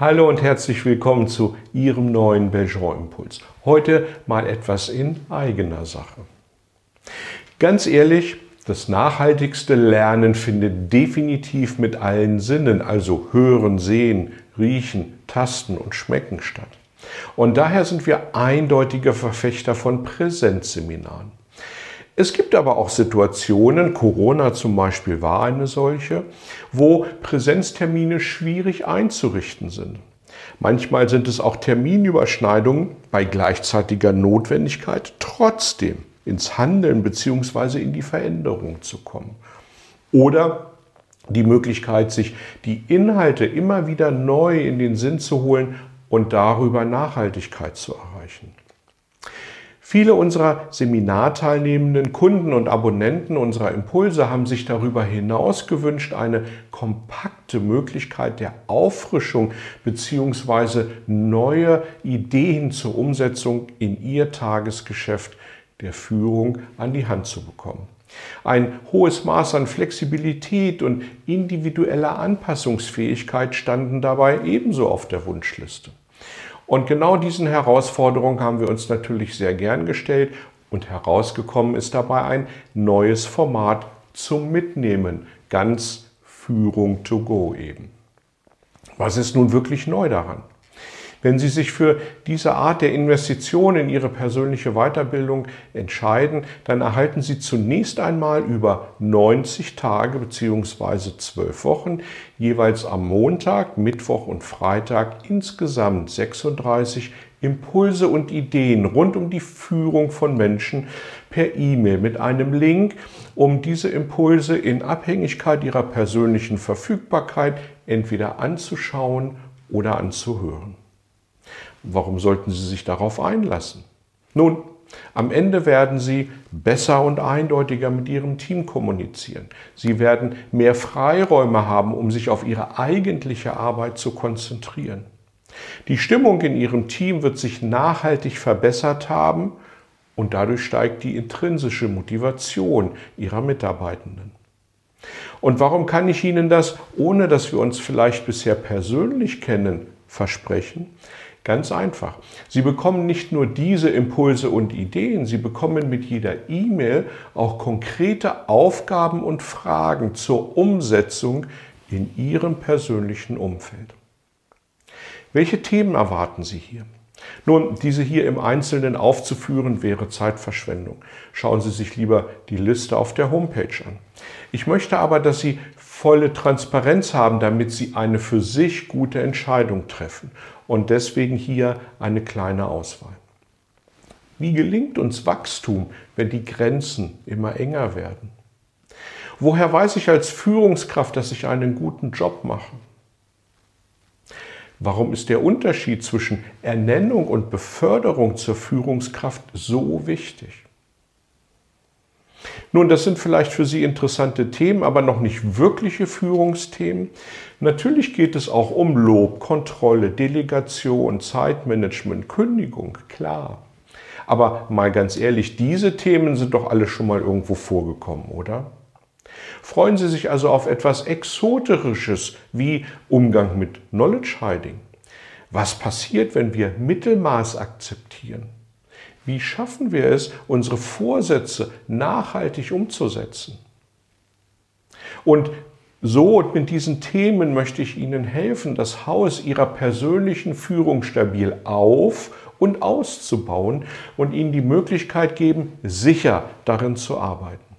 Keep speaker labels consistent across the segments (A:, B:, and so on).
A: Hallo und herzlich willkommen zu Ihrem neuen Belgian Impuls. Heute mal etwas in eigener Sache. Ganz ehrlich, das nachhaltigste Lernen findet definitiv mit allen Sinnen, also hören, sehen, riechen, tasten und schmecken statt. Und daher sind wir eindeutige Verfechter von Präsenzseminaren. Es gibt aber auch Situationen, Corona zum Beispiel war eine solche, wo Präsenztermine schwierig einzurichten sind. Manchmal sind es auch Terminüberschneidungen bei gleichzeitiger Notwendigkeit, trotzdem ins Handeln bzw. in die Veränderung zu kommen. Oder die Möglichkeit, sich die Inhalte immer wieder neu in den Sinn zu holen und darüber Nachhaltigkeit zu erreichen. Viele unserer Seminarteilnehmenden Kunden und Abonnenten unserer Impulse haben sich darüber hinaus gewünscht, eine kompakte Möglichkeit der Auffrischung bzw. neue Ideen zur Umsetzung in ihr Tagesgeschäft der Führung an die Hand zu bekommen. Ein hohes Maß an Flexibilität und individueller Anpassungsfähigkeit standen dabei ebenso auf der Wunschliste. Und genau diesen Herausforderungen haben wir uns natürlich sehr gern gestellt und herausgekommen ist dabei ein neues Format zum Mitnehmen, ganz Führung to go eben. Was ist nun wirklich neu daran? Wenn Sie sich für diese Art der Investition in Ihre persönliche Weiterbildung entscheiden, dann erhalten Sie zunächst einmal über 90 Tage bzw. 12 Wochen jeweils am Montag, Mittwoch und Freitag insgesamt 36 Impulse und Ideen rund um die Führung von Menschen per E-Mail mit einem Link, um diese Impulse in Abhängigkeit ihrer persönlichen Verfügbarkeit entweder anzuschauen oder anzuhören. Warum sollten Sie sich darauf einlassen? Nun, am Ende werden Sie besser und eindeutiger mit Ihrem Team kommunizieren. Sie werden mehr Freiräume haben, um sich auf Ihre eigentliche Arbeit zu konzentrieren. Die Stimmung in Ihrem Team wird sich nachhaltig verbessert haben und dadurch steigt die intrinsische Motivation Ihrer Mitarbeitenden. Und warum kann ich Ihnen das, ohne dass wir uns vielleicht bisher persönlich kennen, versprechen? Ganz einfach. Sie bekommen nicht nur diese Impulse und Ideen, Sie bekommen mit jeder E-Mail auch konkrete Aufgaben und Fragen zur Umsetzung in Ihrem persönlichen Umfeld. Welche Themen erwarten Sie hier? Nun, diese hier im Einzelnen aufzuführen, wäre Zeitverschwendung. Schauen Sie sich lieber die Liste auf der Homepage an. Ich möchte aber, dass Sie volle Transparenz haben, damit Sie eine für sich gute Entscheidung treffen. Und deswegen hier eine kleine Auswahl. Wie gelingt uns Wachstum, wenn die Grenzen immer enger werden? Woher weiß ich als Führungskraft, dass ich einen guten Job mache? Warum ist der Unterschied zwischen Ernennung und Beförderung zur Führungskraft so wichtig? Nun, das sind vielleicht für Sie interessante Themen, aber noch nicht wirkliche Führungsthemen. Natürlich geht es auch um Lob, Kontrolle, Delegation, Zeitmanagement, Kündigung, klar. Aber mal ganz ehrlich, diese Themen sind doch alle schon mal irgendwo vorgekommen, oder? Freuen Sie sich also auf etwas Exoterisches wie Umgang mit Knowledge Hiding. Was passiert, wenn wir Mittelmaß akzeptieren? Wie schaffen wir es, unsere Vorsätze nachhaltig umzusetzen? Und so und mit diesen Themen möchte ich Ihnen helfen, das Haus Ihrer persönlichen Führung stabil auf und auszubauen und Ihnen die Möglichkeit geben, sicher darin zu arbeiten.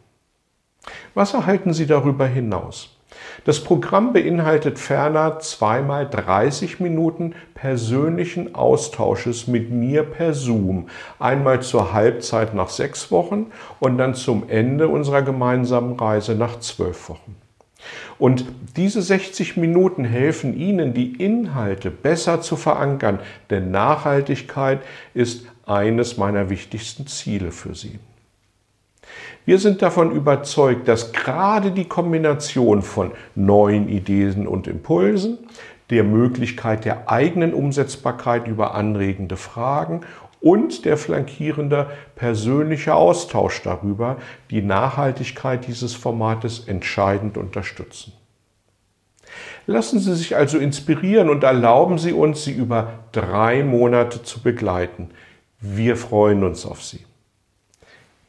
A: Was erhalten Sie darüber hinaus? Das Programm beinhaltet ferner zweimal 30 Minuten persönlichen Austausches mit mir per Zoom. Einmal zur Halbzeit nach sechs Wochen und dann zum Ende unserer gemeinsamen Reise nach zwölf Wochen. Und diese 60 Minuten helfen Ihnen, die Inhalte besser zu verankern, denn Nachhaltigkeit ist eines meiner wichtigsten Ziele für Sie. Wir sind davon überzeugt, dass gerade die Kombination von neuen Ideen und Impulsen, der Möglichkeit der eigenen Umsetzbarkeit über anregende Fragen und der flankierende persönliche Austausch darüber die Nachhaltigkeit dieses Formates entscheidend unterstützen. Lassen Sie sich also inspirieren und erlauben Sie uns, Sie über drei Monate zu begleiten. Wir freuen uns auf Sie.